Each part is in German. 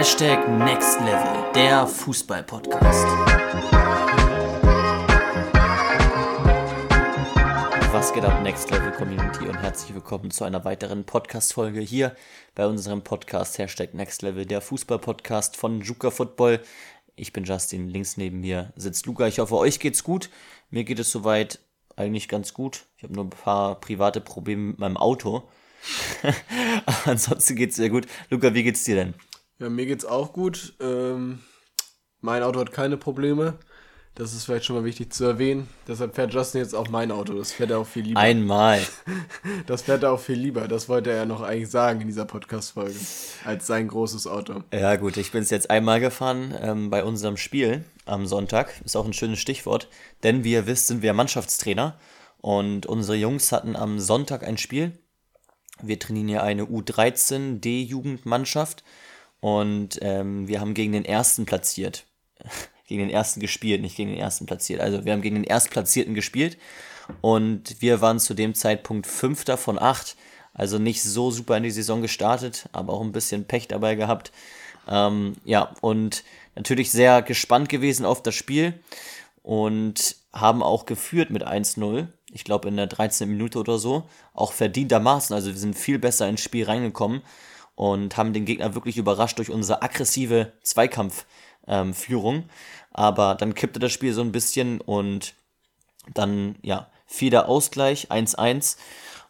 Hashtag Next Level, der Fußball-Podcast. Was geht ab, Next Level Community und herzlich willkommen zu einer weiteren Podcast-Folge hier bei unserem Podcast Hashtag Next Level, der Fußball-Podcast von Juka Football. Ich bin Justin, links neben mir sitzt Luca. Ich hoffe, euch geht's gut. Mir geht es soweit eigentlich ganz gut. Ich habe nur ein paar private Probleme mit meinem Auto. Ansonsten geht's sehr gut. Luca, wie geht's dir denn? Ja, mir geht's auch gut. Ähm, mein Auto hat keine Probleme. Das ist vielleicht schon mal wichtig zu erwähnen. Deshalb fährt Justin jetzt auch mein Auto. Das fährt er auch viel lieber. Einmal. Das fährt er auch viel lieber. Das wollte er ja noch eigentlich sagen in dieser Podcast-Folge. Als sein großes Auto. Ja, gut, ich bin es jetzt einmal gefahren ähm, bei unserem Spiel am Sonntag. Ist auch ein schönes Stichwort. Denn wie ihr wisst, sind wir Mannschaftstrainer. Und unsere Jungs hatten am Sonntag ein Spiel. Wir trainieren ja eine U13 D-Jugendmannschaft. Und ähm, wir haben gegen den ersten platziert. gegen den ersten gespielt, nicht gegen den ersten platziert. Also wir haben gegen den erstplatzierten gespielt und wir waren zu dem Zeitpunkt fünfter von acht. Also nicht so super in die Saison gestartet, aber auch ein bisschen Pech dabei gehabt. Ähm, ja, und natürlich sehr gespannt gewesen auf das Spiel und haben auch geführt mit 1-0. Ich glaube in der 13. Minute oder so. Auch verdientermaßen. Also wir sind viel besser ins Spiel reingekommen und haben den Gegner wirklich überrascht durch unsere aggressive Zweikampfführung. Ähm, Aber dann kippte das Spiel so ein bisschen und dann, ja, fiel der Ausgleich 1-1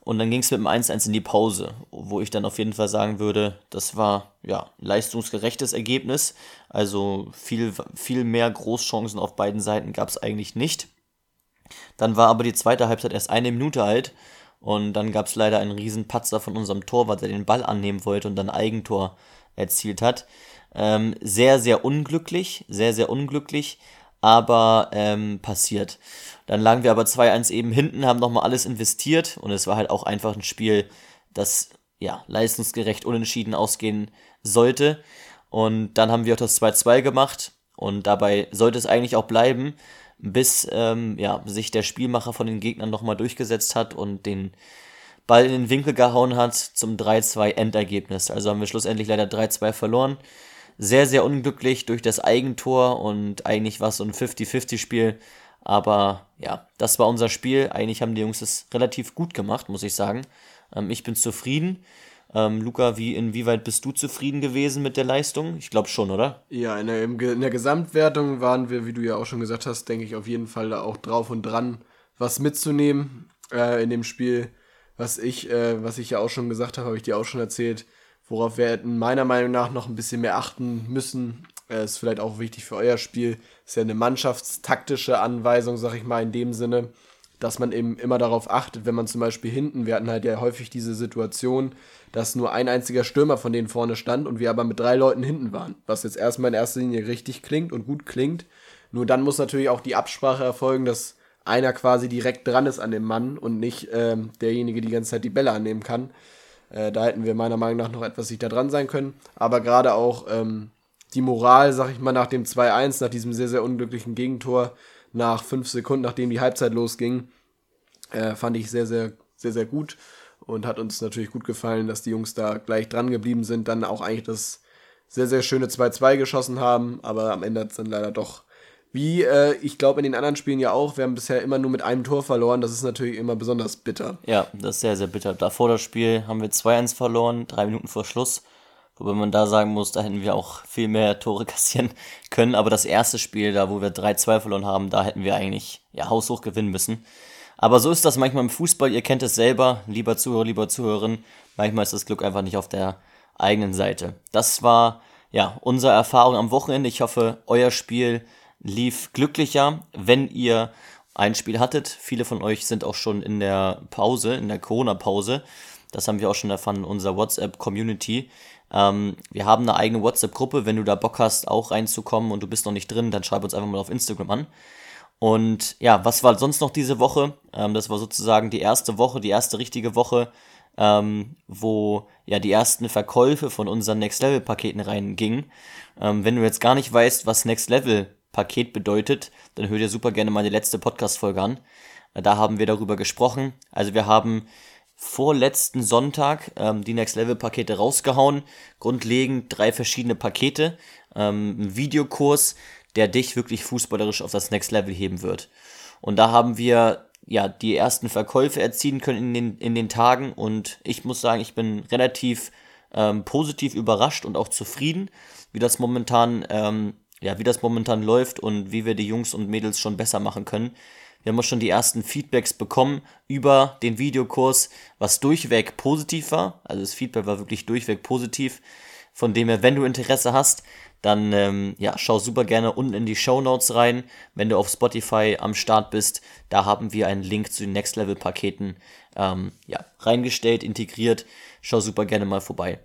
und dann ging es mit dem 1-1 in die Pause, wo ich dann auf jeden Fall sagen würde, das war ja leistungsgerechtes Ergebnis. Also viel, viel mehr Großchancen auf beiden Seiten gab es eigentlich nicht. Dann war aber die zweite Halbzeit erst eine Minute alt und dann gab es leider einen riesen Patzer von unserem Torwart, der den Ball annehmen wollte und dann Eigentor erzielt hat. Ähm, sehr, sehr unglücklich, sehr, sehr unglücklich, aber ähm, passiert. Dann lagen wir aber 2-1 eben hinten, haben nochmal alles investiert und es war halt auch einfach ein Spiel, das ja leistungsgerecht unentschieden ausgehen sollte. Und dann haben wir auch das 2-2 gemacht und dabei sollte es eigentlich auch bleiben bis ähm, ja, sich der Spielmacher von den Gegnern nochmal durchgesetzt hat und den Ball in den Winkel gehauen hat zum 3-2 Endergebnis. Also haben wir schlussendlich leider 3-2 verloren. Sehr, sehr unglücklich durch das Eigentor und eigentlich war es so ein 50-50-Spiel. Aber ja, das war unser Spiel. Eigentlich haben die Jungs es relativ gut gemacht, muss ich sagen. Ähm, ich bin zufrieden. Ähm, Luca, wie, inwieweit bist du zufrieden gewesen mit der Leistung? Ich glaube schon, oder? Ja, in der, in der Gesamtwertung waren wir, wie du ja auch schon gesagt hast, denke ich auf jeden Fall auch drauf und dran, was mitzunehmen äh, in dem Spiel. Was ich, äh, was ich ja auch schon gesagt habe, habe ich dir auch schon erzählt, worauf wir hätten meiner Meinung nach noch ein bisschen mehr achten müssen. Äh, ist vielleicht auch wichtig für euer Spiel. Ist ja eine mannschaftstaktische Anweisung, sag ich mal, in dem Sinne dass man eben immer darauf achtet, wenn man zum Beispiel hinten, wir hatten halt ja häufig diese Situation, dass nur ein einziger Stürmer von denen vorne stand und wir aber mit drei Leuten hinten waren, was jetzt erstmal in erster Linie richtig klingt und gut klingt. Nur dann muss natürlich auch die Absprache erfolgen, dass einer quasi direkt dran ist an dem Mann und nicht ähm, derjenige die ganze Zeit die Bälle annehmen kann. Äh, da hätten wir meiner Meinung nach noch etwas dichter dran sein können. Aber gerade auch ähm, die Moral, sag ich mal, nach dem 2-1, nach diesem sehr, sehr unglücklichen Gegentor, nach fünf Sekunden, nachdem die Halbzeit losging. Äh, fand ich sehr, sehr, sehr, sehr gut und hat uns natürlich gut gefallen, dass die Jungs da gleich dran geblieben sind, dann auch eigentlich das sehr, sehr schöne 2-2 geschossen haben, aber am Ende hat es dann leider doch, wie äh, ich glaube in den anderen Spielen ja auch, wir haben bisher immer nur mit einem Tor verloren, das ist natürlich immer besonders bitter. Ja, das ist sehr, sehr bitter. Davor das Spiel haben wir 2-1 verloren, drei Minuten vor Schluss. Wobei man da sagen muss, da hätten wir auch viel mehr Tore kassieren können. Aber das erste Spiel, da wo wir 3-2 verloren haben, da hätten wir eigentlich ja haushoch gewinnen müssen. Aber so ist das manchmal im Fußball, ihr kennt es selber, lieber Zuhörer, lieber Zuhörerin. Manchmal ist das Glück einfach nicht auf der eigenen Seite. Das war ja unsere Erfahrung am Wochenende. Ich hoffe, euer Spiel lief glücklicher, wenn ihr ein Spiel hattet. Viele von euch sind auch schon in der Pause, in der Corona-Pause. Das haben wir auch schon erfahren in unserer WhatsApp-Community. Ähm, wir haben eine eigene WhatsApp-Gruppe. Wenn du da Bock hast, auch reinzukommen und du bist noch nicht drin, dann schreib uns einfach mal auf Instagram an. Und ja, was war sonst noch diese Woche? Ähm, das war sozusagen die erste Woche, die erste richtige Woche, ähm, wo ja die ersten Verkäufe von unseren Next Level Paketen reingingen. Ähm, wenn du jetzt gar nicht weißt, was Next Level Paket bedeutet, dann hör dir super gerne die letzte Podcast-Folge an. Äh, da haben wir darüber gesprochen. Also wir haben vorletzten Sonntag ähm, die Next Level Pakete rausgehauen. Grundlegend drei verschiedene Pakete. Ähm, ein Videokurs, der dich wirklich fußballerisch auf das Next Level heben wird. Und da haben wir ja die ersten Verkäufe erzielen können in den, in den Tagen und ich muss sagen, ich bin relativ ähm, positiv überrascht und auch zufrieden, wie das momentan, ähm, ja, wie das momentan läuft und wie wir die Jungs und Mädels schon besser machen können. Wir haben auch schon die ersten Feedbacks bekommen über den Videokurs, was durchweg positiv war. Also das Feedback war wirklich durchweg positiv. Von dem her, wenn du Interesse hast, dann ähm, ja, schau super gerne unten in die Show Notes rein. Wenn du auf Spotify am Start bist, da haben wir einen Link zu den Next Level Paketen ähm, ja, reingestellt, integriert. Schau super gerne mal vorbei.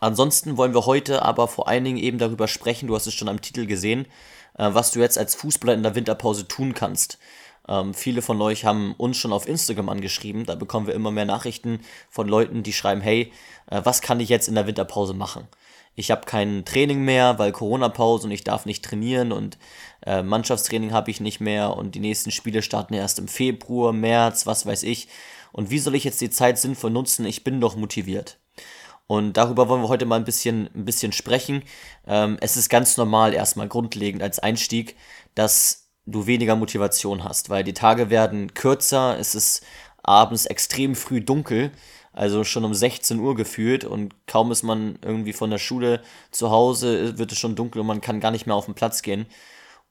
Ansonsten wollen wir heute aber vor allen Dingen eben darüber sprechen, du hast es schon am Titel gesehen, äh, was du jetzt als Fußballer in der Winterpause tun kannst. Ähm, viele von euch haben uns schon auf Instagram angeschrieben, da bekommen wir immer mehr Nachrichten von Leuten, die schreiben, hey, äh, was kann ich jetzt in der Winterpause machen? ich habe kein Training mehr, weil Corona-Pause und ich darf nicht trainieren und äh, Mannschaftstraining habe ich nicht mehr und die nächsten Spiele starten erst im Februar, März, was weiß ich. Und wie soll ich jetzt die Zeit sinnvoll nutzen? Ich bin doch motiviert. Und darüber wollen wir heute mal ein bisschen, ein bisschen sprechen. Ähm, es ist ganz normal erstmal grundlegend als Einstieg, dass du weniger Motivation hast, weil die Tage werden kürzer, es ist abends extrem früh dunkel also schon um 16 Uhr gefühlt und kaum ist man irgendwie von der Schule zu Hause, wird es schon dunkel und man kann gar nicht mehr auf den Platz gehen.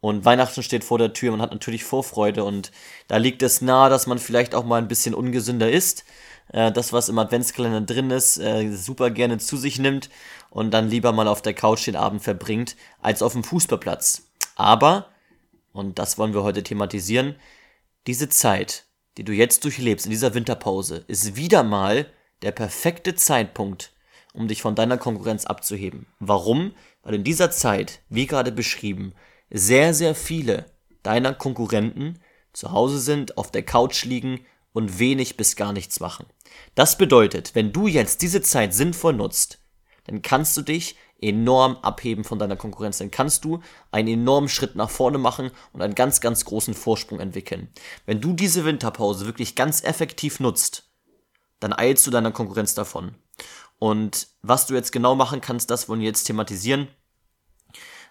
Und Weihnachten steht vor der Tür, man hat natürlich Vorfreude und da liegt es nahe, dass man vielleicht auch mal ein bisschen ungesünder isst. Äh, das, was im Adventskalender drin ist, äh, super gerne zu sich nimmt und dann lieber mal auf der Couch den Abend verbringt, als auf dem Fußballplatz. Aber, und das wollen wir heute thematisieren, diese Zeit, die du jetzt durchlebst in dieser Winterpause, ist wieder mal der perfekte Zeitpunkt, um dich von deiner Konkurrenz abzuheben. Warum? Weil in dieser Zeit, wie gerade beschrieben, sehr, sehr viele deiner Konkurrenten zu Hause sind, auf der Couch liegen und wenig bis gar nichts machen. Das bedeutet, wenn du jetzt diese Zeit sinnvoll nutzt, dann kannst du dich enorm abheben von deiner Konkurrenz. Dann kannst du einen enormen Schritt nach vorne machen und einen ganz, ganz großen Vorsprung entwickeln. Wenn du diese Winterpause wirklich ganz effektiv nutzt, dann eilst du deiner Konkurrenz davon. Und was du jetzt genau machen kannst, das wollen wir jetzt thematisieren.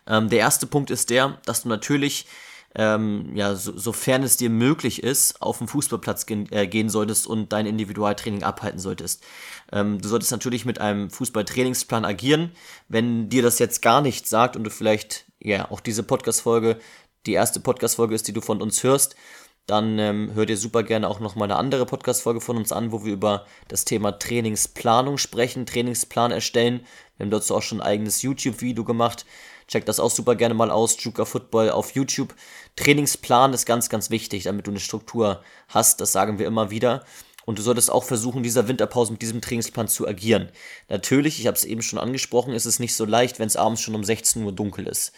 Ähm, der erste Punkt ist der, dass du natürlich ähm, ja, so, sofern es dir möglich ist, auf den Fußballplatz gen, äh, gehen solltest und dein Individualtraining abhalten solltest. Ähm, du solltest natürlich mit einem Fußballtrainingsplan agieren. Wenn dir das jetzt gar nichts sagt und du vielleicht ja auch diese Podcast-Folge die erste Podcast-Folge ist, die du von uns hörst, dann ähm, hör dir super gerne auch noch mal eine andere Podcast-Folge von uns an, wo wir über das Thema Trainingsplanung sprechen, Trainingsplan erstellen. Wir haben dazu auch schon ein eigenes YouTube-Video gemacht. Check das auch super gerne mal aus, Juka Football auf YouTube. Trainingsplan ist ganz, ganz wichtig, damit du eine Struktur hast, das sagen wir immer wieder. Und du solltest auch versuchen, dieser Winterpause mit diesem Trainingsplan zu agieren. Natürlich, ich habe es eben schon angesprochen, ist es nicht so leicht, wenn es abends schon um 16 Uhr dunkel ist.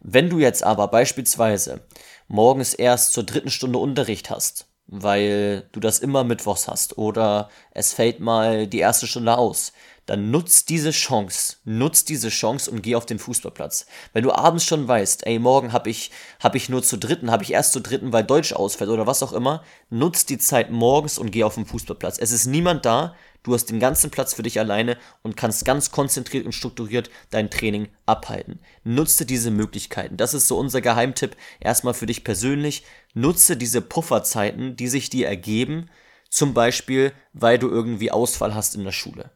Wenn du jetzt aber beispielsweise morgens erst zur dritten Stunde Unterricht hast, weil du das immer mittwochs hast oder es fällt mal die erste Stunde aus, dann nutz diese Chance, nutz diese Chance und geh auf den Fußballplatz. Wenn du abends schon weißt, ey, morgen habe ich, hab ich nur zu dritten, habe ich erst zu dritten, weil Deutsch ausfällt oder was auch immer, nutz die Zeit morgens und geh auf den Fußballplatz. Es ist niemand da, du hast den ganzen Platz für dich alleine und kannst ganz konzentriert und strukturiert dein Training abhalten. Nutze diese Möglichkeiten. Das ist so unser Geheimtipp erstmal für dich persönlich. Nutze diese Pufferzeiten, die sich dir ergeben, zum Beispiel, weil du irgendwie Ausfall hast in der Schule.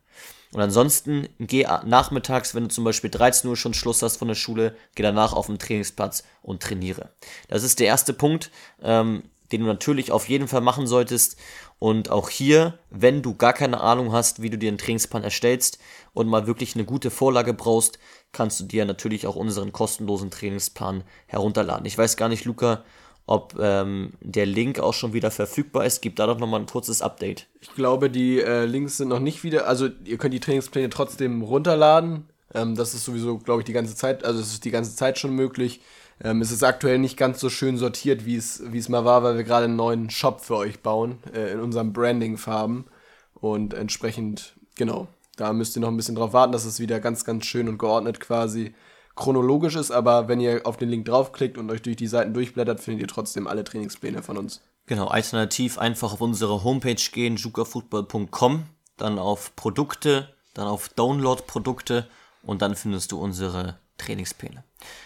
Und ansonsten geh nachmittags, wenn du zum Beispiel 13 Uhr schon Schluss hast von der Schule, geh danach auf den Trainingsplatz und trainiere. Das ist der erste Punkt, ähm, den du natürlich auf jeden Fall machen solltest. Und auch hier, wenn du gar keine Ahnung hast, wie du dir einen Trainingsplan erstellst und mal wirklich eine gute Vorlage brauchst, kannst du dir natürlich auch unseren kostenlosen Trainingsplan herunterladen. Ich weiß gar nicht, Luca, ob ähm, der Link auch schon wieder verfügbar ist. Gibt da doch nochmal ein kurzes Update. Ich glaube, die äh, Links sind noch nicht wieder. Also, ihr könnt die Trainingspläne trotzdem runterladen. Ähm, das ist sowieso, glaube ich, die ganze Zeit. Also, es ist die ganze Zeit schon möglich. Ähm, es ist aktuell nicht ganz so schön sortiert, wie es, mal war, weil wir gerade einen neuen Shop für euch bauen. Äh, in unserem Branding-Farben. Und entsprechend, genau, da müsst ihr noch ein bisschen drauf warten, dass es wieder ganz, ganz schön und geordnet quasi chronologisch ist, aber wenn ihr auf den Link draufklickt und euch durch die Seiten durchblättert, findet ihr trotzdem alle Trainingspläne von uns. Genau, alternativ einfach auf unsere Homepage gehen, jukafootball.com, dann auf Produkte, dann auf Download-Produkte und dann findest du unsere Trainingspläne.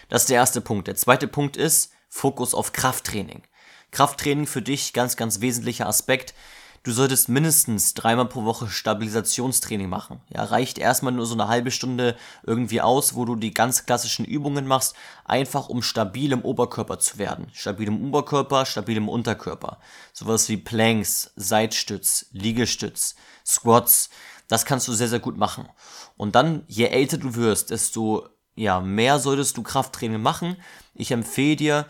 Das ist der erste Punkt. Der zweite Punkt ist Fokus auf Krafttraining. Krafttraining für dich ganz, ganz wesentlicher Aspekt. Du solltest mindestens dreimal pro Woche Stabilisationstraining machen. Ja, reicht erstmal nur so eine halbe Stunde irgendwie aus, wo du die ganz klassischen Übungen machst, einfach um stabil im Oberkörper zu werden. Stabil im Oberkörper, stabil im Unterkörper. Sowas wie Planks, Seitstütz, Liegestütz, Squats. Das kannst du sehr, sehr gut machen. Und dann, je älter du wirst, desto ja, mehr solltest du Krafttraining machen. Ich empfehle dir,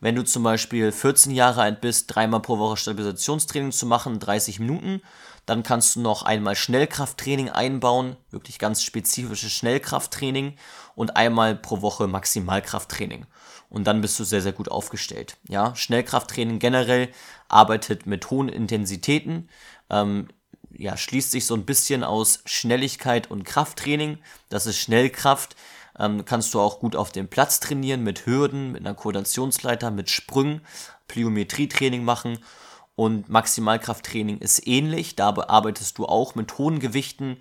wenn du zum Beispiel 14 Jahre alt bist, dreimal pro Woche Stabilisationstraining zu machen, 30 Minuten. Dann kannst du noch einmal Schnellkrafttraining einbauen, wirklich ganz spezifisches Schnellkrafttraining und einmal pro Woche Maximalkrafttraining. Und dann bist du sehr, sehr gut aufgestellt. Ja, Schnellkrafttraining generell arbeitet mit hohen Intensitäten. Ähm, ja, schließt sich so ein bisschen aus Schnelligkeit und Krafttraining. Das ist Schnellkraft ähm, kannst du auch gut auf dem Platz trainieren mit Hürden, mit einer Koordinationsleiter, mit Sprüngen, Plyometrietraining machen und Maximalkrafttraining ist ähnlich. Da arbeitest du auch mit hohen Gewichten,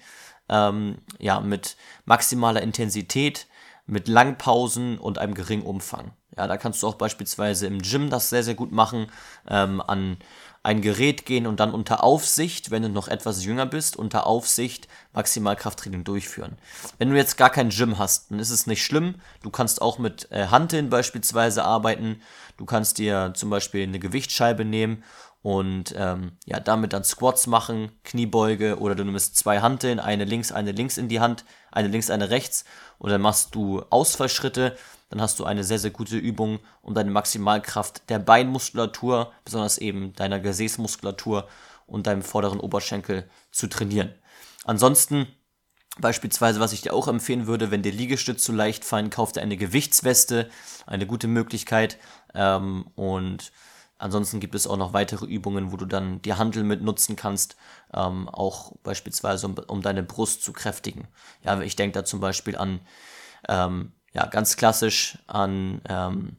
ähm, ja, mit maximaler Intensität, mit Langpausen und einem geringen Umfang. Ja, da kannst du auch beispielsweise im Gym das sehr, sehr gut machen, ähm, an ein Gerät gehen und dann unter Aufsicht, wenn du noch etwas jünger bist, unter Aufsicht Maximalkrafttraining durchführen. Wenn du jetzt gar kein Gym hast, dann ist es nicht schlimm. Du kannst auch mit äh, Hanteln beispielsweise arbeiten. Du kannst dir zum Beispiel eine Gewichtsscheibe nehmen und ähm, ja, damit dann Squats machen, Kniebeuge oder du nimmst zwei Hanteln, eine links, eine links in die Hand, eine links, eine rechts und dann machst du Ausfallschritte dann hast du eine sehr, sehr gute Übung, um deine Maximalkraft der Beinmuskulatur, besonders eben deiner Gesäßmuskulatur und deinem vorderen Oberschenkel zu trainieren. Ansonsten Beispielsweise, was ich dir auch empfehlen würde, wenn dir Liegestütze zu leicht fallen, kauf dir eine Gewichtsweste, eine gute Möglichkeit. Ähm, und ansonsten gibt es auch noch weitere Übungen, wo du dann die Handel mit nutzen kannst, ähm, auch beispielsweise um, um, deine Brust zu kräftigen. Ja, ich denke da zum Beispiel an ähm, ja, ganz klassisch an ähm,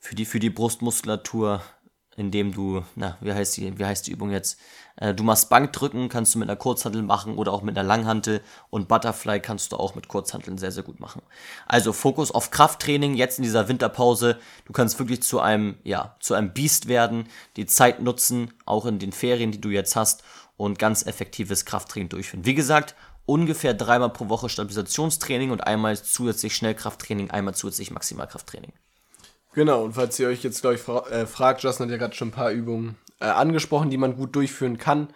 für, die, für die Brustmuskulatur, indem du, na, wie heißt die, wie heißt die Übung jetzt? Äh, du machst Bankdrücken, kannst du mit einer Kurzhantel machen oder auch mit einer Langhantel und Butterfly kannst du auch mit Kurzhanteln sehr, sehr gut machen. Also Fokus auf Krafttraining jetzt in dieser Winterpause. Du kannst wirklich zu einem, ja, zu einem Biest werden, die Zeit nutzen, auch in den Ferien, die du jetzt hast und ganz effektives Krafttraining durchführen. Wie gesagt, ungefähr dreimal pro Woche Stabilisationstraining und einmal zusätzlich Schnellkrafttraining, einmal zusätzlich Maximalkrafttraining. Genau, und falls ihr euch jetzt, glaube ich, fra äh, fragt, Justin hat ja gerade schon ein paar Übungen äh, angesprochen, die man gut durchführen kann.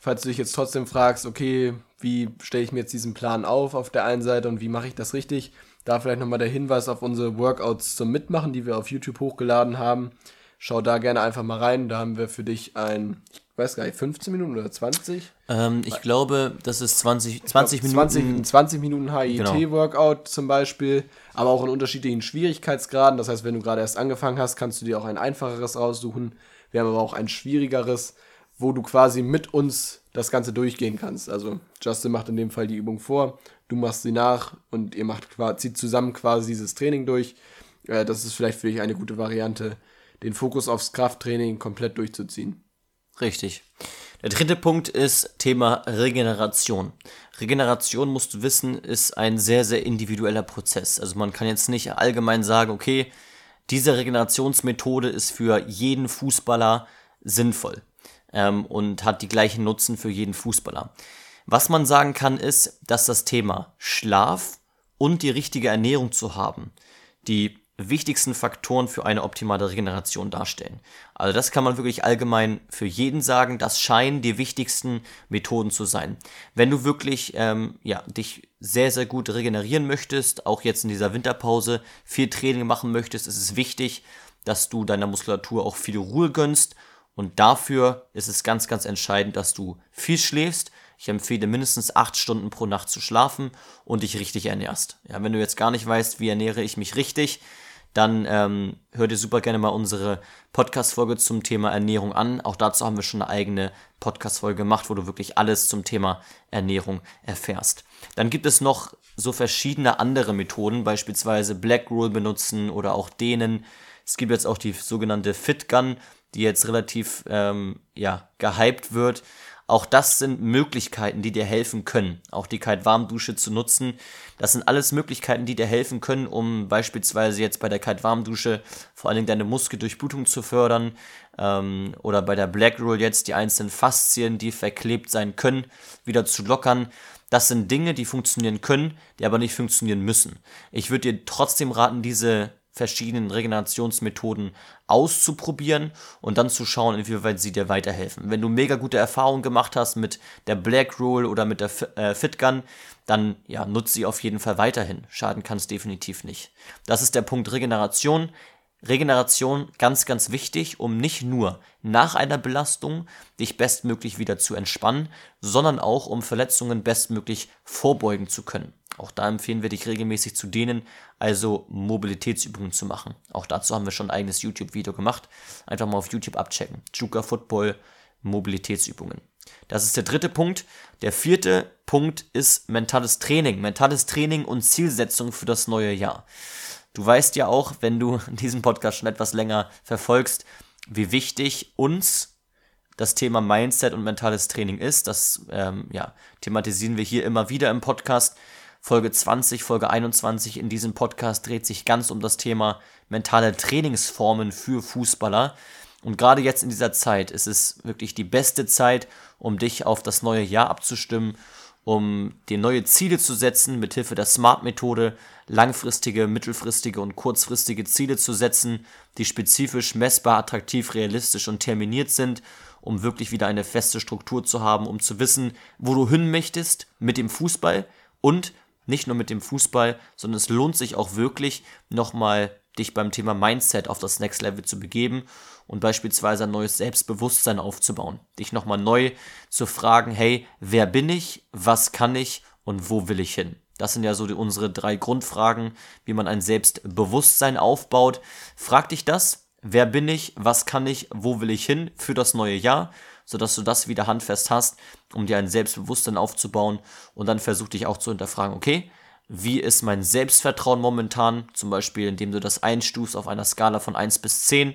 Falls du dich jetzt trotzdem fragst, okay, wie stelle ich mir jetzt diesen Plan auf auf der einen Seite und wie mache ich das richtig, da vielleicht nochmal der Hinweis auf unsere Workouts zum Mitmachen, die wir auf YouTube hochgeladen haben. Schau da gerne einfach mal rein. Da haben wir für dich ein, ich weiß gar nicht, 15 Minuten oder 20? Ähm, ich glaube, das ist 20, 20 glaub, Minuten. 20, 20 Minuten HIIT-Workout genau. zum Beispiel, aber auch in unterschiedlichen Schwierigkeitsgraden. Das heißt, wenn du gerade erst angefangen hast, kannst du dir auch ein einfacheres raussuchen. Wir haben aber auch ein schwierigeres, wo du quasi mit uns das Ganze durchgehen kannst. Also Justin macht in dem Fall die Übung vor, du machst sie nach und ihr macht zieht zusammen quasi dieses Training durch. Äh, das ist vielleicht für dich eine gute Variante, den Fokus aufs Krafttraining komplett durchzuziehen. Richtig. Der dritte Punkt ist Thema Regeneration. Regeneration, musst du wissen, ist ein sehr, sehr individueller Prozess. Also man kann jetzt nicht allgemein sagen, okay, diese Regenerationsmethode ist für jeden Fußballer sinnvoll ähm, und hat die gleichen Nutzen für jeden Fußballer. Was man sagen kann, ist, dass das Thema Schlaf und die richtige Ernährung zu haben, die wichtigsten Faktoren für eine optimale Regeneration darstellen. Also das kann man wirklich allgemein für jeden sagen. Das scheinen die wichtigsten Methoden zu sein. Wenn du wirklich ähm, ja, dich sehr, sehr gut regenerieren möchtest, auch jetzt in dieser Winterpause viel Training machen möchtest, ist es wichtig, dass du deiner Muskulatur auch viel Ruhe gönnst. Und dafür ist es ganz, ganz entscheidend, dass du viel schläfst. Ich empfehle mindestens acht Stunden pro Nacht zu schlafen und dich richtig ernährst. Ja, wenn du jetzt gar nicht weißt, wie ernähre ich mich richtig, dann ähm, hör dir super gerne mal unsere Podcast-Folge zum Thema Ernährung an. Auch dazu haben wir schon eine eigene Podcast-Folge gemacht, wo du wirklich alles zum Thema Ernährung erfährst. Dann gibt es noch so verschiedene andere Methoden, beispielsweise Black Roll benutzen oder auch dehnen. Es gibt jetzt auch die sogenannte Fit Gun. die jetzt relativ ähm, ja, gehypt wird. Auch das sind Möglichkeiten, die dir helfen können. Auch die Kite-Warmdusche zu nutzen. Das sind alles Möglichkeiten, die dir helfen können, um beispielsweise jetzt bei der Kite-Warmdusche vor allen Dingen deine Muskeldurchblutung zu fördern. Ähm, oder bei der Black Roll jetzt die einzelnen Faszien, die verklebt sein können, wieder zu lockern. Das sind Dinge, die funktionieren können, die aber nicht funktionieren müssen. Ich würde dir trotzdem raten, diese verschiedenen Regenerationsmethoden auszuprobieren und dann zu schauen, inwieweit sie dir weiterhelfen. Wenn du mega gute Erfahrungen gemacht hast mit der Black Rule oder mit der äh, Fit Gun, dann ja, nutze sie auf jeden Fall weiterhin. Schaden kann es definitiv nicht. Das ist der Punkt Regeneration. Regeneration ganz, ganz wichtig, um nicht nur nach einer Belastung dich bestmöglich wieder zu entspannen, sondern auch um Verletzungen bestmöglich vorbeugen zu können. Auch da empfehlen wir dich regelmäßig zu dehnen, also Mobilitätsübungen zu machen. Auch dazu haben wir schon ein eigenes YouTube-Video gemacht. Einfach mal auf YouTube abchecken. Juka Football, Mobilitätsübungen. Das ist der dritte Punkt. Der vierte Punkt ist mentales Training. Mentales Training und Zielsetzung für das neue Jahr. Du weißt ja auch, wenn du diesen Podcast schon etwas länger verfolgst, wie wichtig uns das Thema Mindset und mentales Training ist. Das ähm, ja, thematisieren wir hier immer wieder im Podcast. Folge 20, Folge 21 in diesem Podcast dreht sich ganz um das Thema mentale Trainingsformen für Fußballer. Und gerade jetzt in dieser Zeit ist es wirklich die beste Zeit, um dich auf das neue Jahr abzustimmen, um dir neue Ziele zu setzen, mithilfe der Smart-Methode langfristige, mittelfristige und kurzfristige Ziele zu setzen, die spezifisch, messbar, attraktiv, realistisch und terminiert sind, um wirklich wieder eine feste Struktur zu haben, um zu wissen, wo du hin möchtest mit dem Fußball. Und nicht nur mit dem Fußball, sondern es lohnt sich auch wirklich nochmal dich beim Thema Mindset auf das Next Level zu begeben und beispielsweise ein neues Selbstbewusstsein aufzubauen. Dich nochmal neu zu fragen, hey, wer bin ich, was kann ich? Und wo will ich hin? Das sind ja so die, unsere drei Grundfragen, wie man ein Selbstbewusstsein aufbaut. Frag dich das, wer bin ich, was kann ich, wo will ich hin für das neue Jahr? Sodass du das wieder handfest hast, um dir ein Selbstbewusstsein aufzubauen. Und dann versuch dich auch zu hinterfragen, okay, wie ist mein Selbstvertrauen momentan, zum Beispiel indem du das einstufst auf einer Skala von 1 bis 10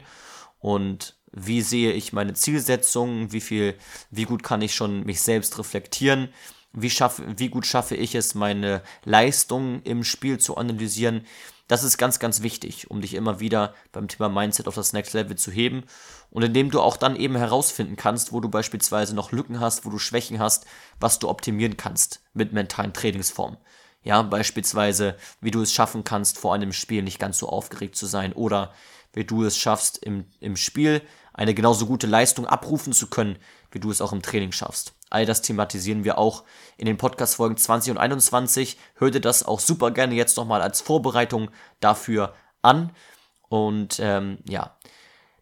und wie sehe ich meine Zielsetzungen, wie viel, wie gut kann ich schon mich selbst reflektieren, wie, schaffe, wie gut schaffe ich es, meine Leistung im Spiel zu analysieren. Das ist ganz, ganz wichtig, um dich immer wieder beim Thema Mindset auf das Next Level zu heben und indem du auch dann eben herausfinden kannst, wo du beispielsweise noch Lücken hast, wo du Schwächen hast, was du optimieren kannst mit mentalen Trainingsformen. Ja, beispielsweise, wie du es schaffen kannst, vor einem Spiel nicht ganz so aufgeregt zu sein oder wie du es schaffst, im, im Spiel eine genauso gute Leistung abrufen zu können, wie du es auch im Training schaffst. All das thematisieren wir auch in den Podcast-Folgen 20 und 21. Hör dir das auch super gerne jetzt nochmal als Vorbereitung dafür an. Und ähm, ja,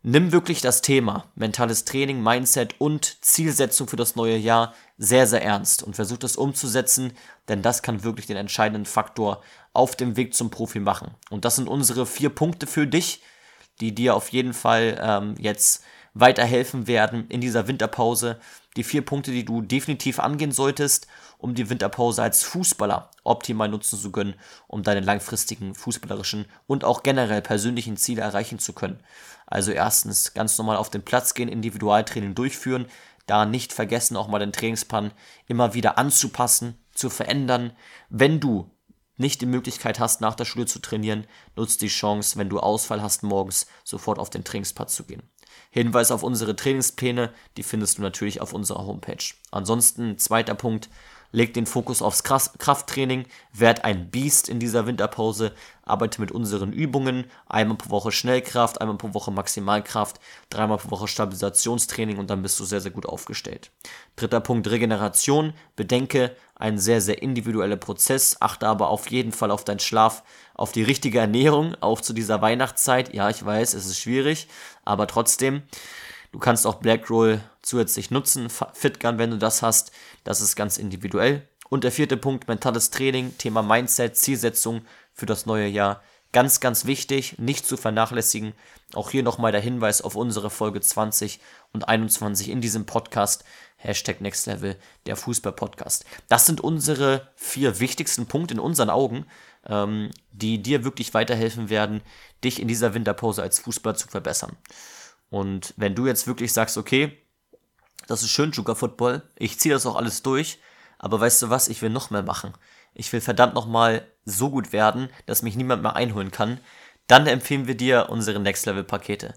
nimm wirklich das Thema mentales Training, Mindset und Zielsetzung für das neue Jahr sehr, sehr ernst und versuch das umzusetzen, denn das kann wirklich den entscheidenden Faktor auf dem Weg zum Profi machen. Und das sind unsere vier Punkte für dich, die dir auf jeden Fall ähm, jetzt weiterhelfen werden in dieser Winterpause. Die vier Punkte, die du definitiv angehen solltest, um die Winterpause als Fußballer optimal nutzen zu können, um deine langfristigen fußballerischen und auch generell persönlichen Ziele erreichen zu können. Also erstens ganz normal auf den Platz gehen, Individualtraining durchführen, da nicht vergessen, auch mal den Trainingsplan immer wieder anzupassen, zu verändern. Wenn du nicht die Möglichkeit hast, nach der Schule zu trainieren, nutzt die Chance, wenn du Ausfall hast, morgens sofort auf den Trainingsplatz zu gehen. Hinweis auf unsere Trainingspläne, die findest du natürlich auf unserer Homepage. Ansonsten, zweiter Punkt, leg den Fokus aufs Krafttraining, werd ein Biest in dieser Winterpause, arbeite mit unseren Übungen, einmal pro Woche Schnellkraft, einmal pro Woche Maximalkraft, dreimal pro Woche Stabilisationstraining und dann bist du sehr, sehr gut aufgestellt. Dritter Punkt, Regeneration, bedenke, ein sehr, sehr individueller Prozess, achte aber auf jeden Fall auf deinen Schlaf, auf die richtige Ernährung, auch zu dieser Weihnachtszeit. Ja, ich weiß, es ist schwierig, aber trotzdem. Du kannst auch Black Roll zusätzlich nutzen, Fitgun, wenn du das hast. Das ist ganz individuell. Und der vierte Punkt, mentales Training, Thema Mindset, Zielsetzung für das neue Jahr. Ganz, ganz wichtig, nicht zu vernachlässigen. Auch hier nochmal der Hinweis auf unsere Folge 20 und 21 in diesem Podcast. Hashtag Next Level, der Fußball-Podcast. Das sind unsere vier wichtigsten Punkte in unseren Augen, ähm, die dir wirklich weiterhelfen werden, dich in dieser Winterpause als Fußballer zu verbessern. Und wenn du jetzt wirklich sagst, okay, das ist schön, Juka Football, ich ziehe das auch alles durch, aber weißt du was, ich will noch mehr machen. Ich will verdammt nochmal so gut werden, dass mich niemand mehr einholen kann. Dann empfehlen wir dir unsere Next Level Pakete.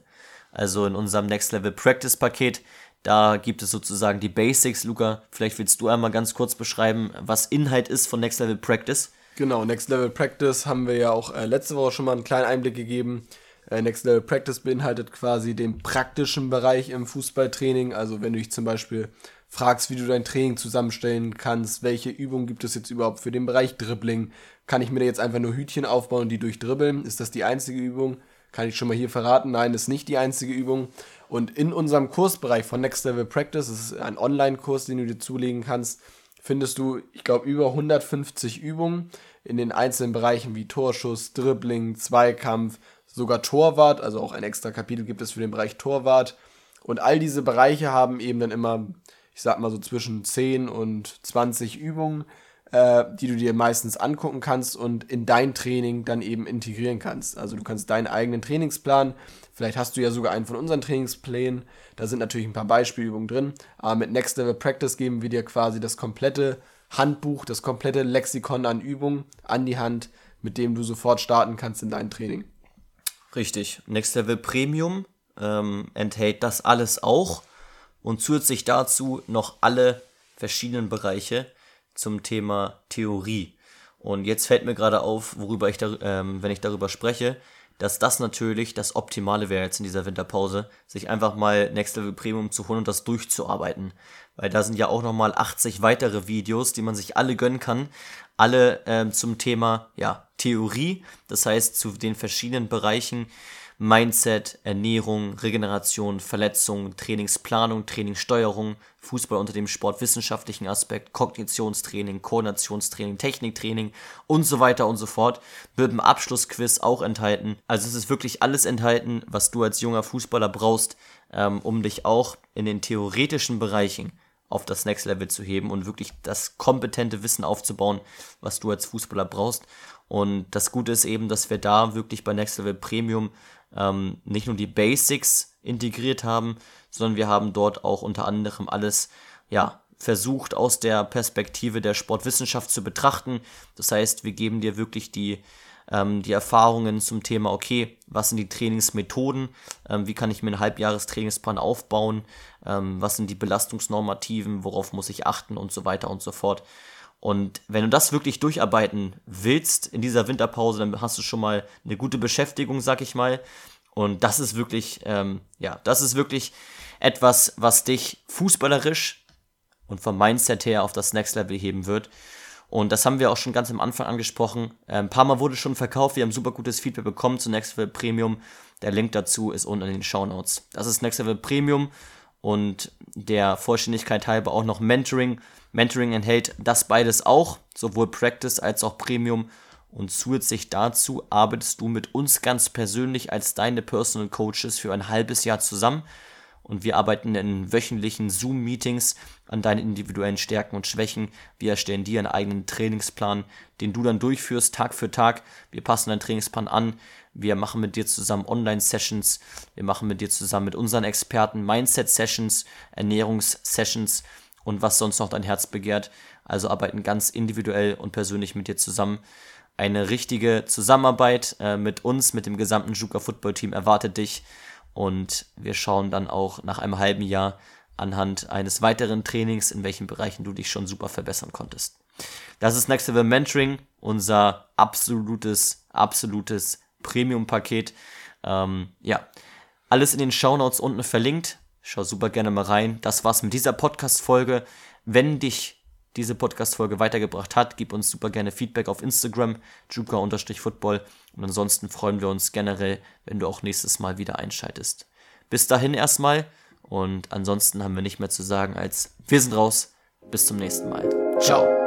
Also in unserem Next Level Practice Paket, da gibt es sozusagen die Basics. Luca, vielleicht willst du einmal ganz kurz beschreiben, was Inhalt ist von Next Level Practice. Genau, Next Level Practice haben wir ja auch äh, letzte Woche schon mal einen kleinen Einblick gegeben. Äh, Next Level Practice beinhaltet quasi den praktischen Bereich im Fußballtraining. Also wenn du dich zum Beispiel fragst, wie du dein Training zusammenstellen kannst, welche Übungen gibt es jetzt überhaupt für den Bereich Dribbling, kann ich mir da jetzt einfach nur Hütchen aufbauen die durchdribbeln? Ist das die einzige Übung? Kann ich schon mal hier verraten? Nein, ist nicht die einzige Übung. Und in unserem Kursbereich von Next Level Practice, das ist ein Online-Kurs, den du dir zulegen kannst, findest du, ich glaube, über 150 Übungen in den einzelnen Bereichen wie Torschuss, Dribbling, Zweikampf, sogar Torwart, also auch ein extra Kapitel gibt es für den Bereich Torwart. Und all diese Bereiche haben eben dann immer, ich sag mal so zwischen 10 und 20 Übungen, äh, die du dir meistens angucken kannst und in dein Training dann eben integrieren kannst. Also du kannst deinen eigenen Trainingsplan, vielleicht hast du ja sogar einen von unseren Trainingsplänen, da sind natürlich ein paar Beispielübungen drin, aber mit Next Level Practice geben wir dir quasi das komplette Handbuch, das komplette Lexikon an Übungen an die Hand, mit dem du sofort starten kannst in dein Training. Richtig. Next Level Premium ähm, enthält das alles auch und zusätzlich dazu noch alle verschiedenen Bereiche zum Thema Theorie. Und jetzt fällt mir gerade auf, worüber ich, da, ähm, wenn ich darüber spreche, dass das natürlich das Optimale wäre jetzt in dieser Winterpause, sich einfach mal Next Level Premium zu holen und das durchzuarbeiten. Weil da sind ja auch nochmal 80 weitere Videos, die man sich alle gönnen kann. Alle ähm, zum Thema ja, Theorie, das heißt zu den verschiedenen Bereichen Mindset, Ernährung, Regeneration, Verletzung, Trainingsplanung, Trainingssteuerung, Fußball unter dem sportwissenschaftlichen Aspekt, Kognitionstraining, Koordinationstraining, Techniktraining und so weiter und so fort, wird im Abschlussquiz auch enthalten. Also es ist wirklich alles enthalten, was du als junger Fußballer brauchst, ähm, um dich auch in den theoretischen Bereichen auf das Next Level zu heben und wirklich das kompetente Wissen aufzubauen, was du als Fußballer brauchst. Und das Gute ist eben, dass wir da wirklich bei Next Level Premium ähm, nicht nur die Basics integriert haben, sondern wir haben dort auch unter anderem alles, ja, versucht aus der Perspektive der Sportwissenschaft zu betrachten. Das heißt, wir geben dir wirklich die, ähm, die Erfahrungen zum Thema, okay, was sind die Trainingsmethoden, ähm, wie kann ich mir einen Halbjahrestrainingsplan aufbauen, ähm, was sind die Belastungsnormativen, worauf muss ich achten und so weiter und so fort. Und wenn du das wirklich durcharbeiten willst in dieser Winterpause, dann hast du schon mal eine gute Beschäftigung, sag ich mal. Und das ist wirklich, ähm, ja, das ist wirklich etwas, was dich fußballerisch und vom Mindset her auf das Next Level heben wird. Und das haben wir auch schon ganz am Anfang angesprochen. Äh, ein paar Mal wurde schon verkauft. Wir haben super gutes Feedback bekommen zu Next Level Premium. Der Link dazu ist unten in den Show Notes. Das ist Next Level Premium und der Vollständigkeit halber auch noch Mentoring. Mentoring enthält das beides auch, sowohl Practice als auch Premium. Und zusätzlich dazu arbeitest du mit uns ganz persönlich als deine Personal Coaches für ein halbes Jahr zusammen. Und wir arbeiten in wöchentlichen Zoom-Meetings an deinen individuellen Stärken und Schwächen. Wir erstellen dir einen eigenen Trainingsplan, den du dann durchführst Tag für Tag. Wir passen deinen Trainingsplan an. Wir machen mit dir zusammen Online-Sessions. Wir machen mit dir zusammen mit unseren Experten Mindset-Sessions, Ernährungs-Sessions und was sonst noch dein Herz begehrt. Also arbeiten ganz individuell und persönlich mit dir zusammen. Eine richtige Zusammenarbeit äh, mit uns, mit dem gesamten Juka Football Team erwartet dich. Und wir schauen dann auch nach einem halben Jahr anhand eines weiteren Trainings, in welchen Bereichen du dich schon super verbessern konntest. Das ist Next Level Mentoring, unser absolutes, absolutes Premium-Paket. Ähm, ja, alles in den Shownotes unten verlinkt. Schau super gerne mal rein. Das war's mit dieser Podcast-Folge. Wenn dich diese Podcast-Folge weitergebracht hat, gib uns super gerne Feedback auf Instagram, juka-football. Und ansonsten freuen wir uns generell, wenn du auch nächstes Mal wieder einschaltest. Bis dahin erstmal. Und ansonsten haben wir nicht mehr zu sagen als wir sind raus. Bis zum nächsten Mal. Ciao.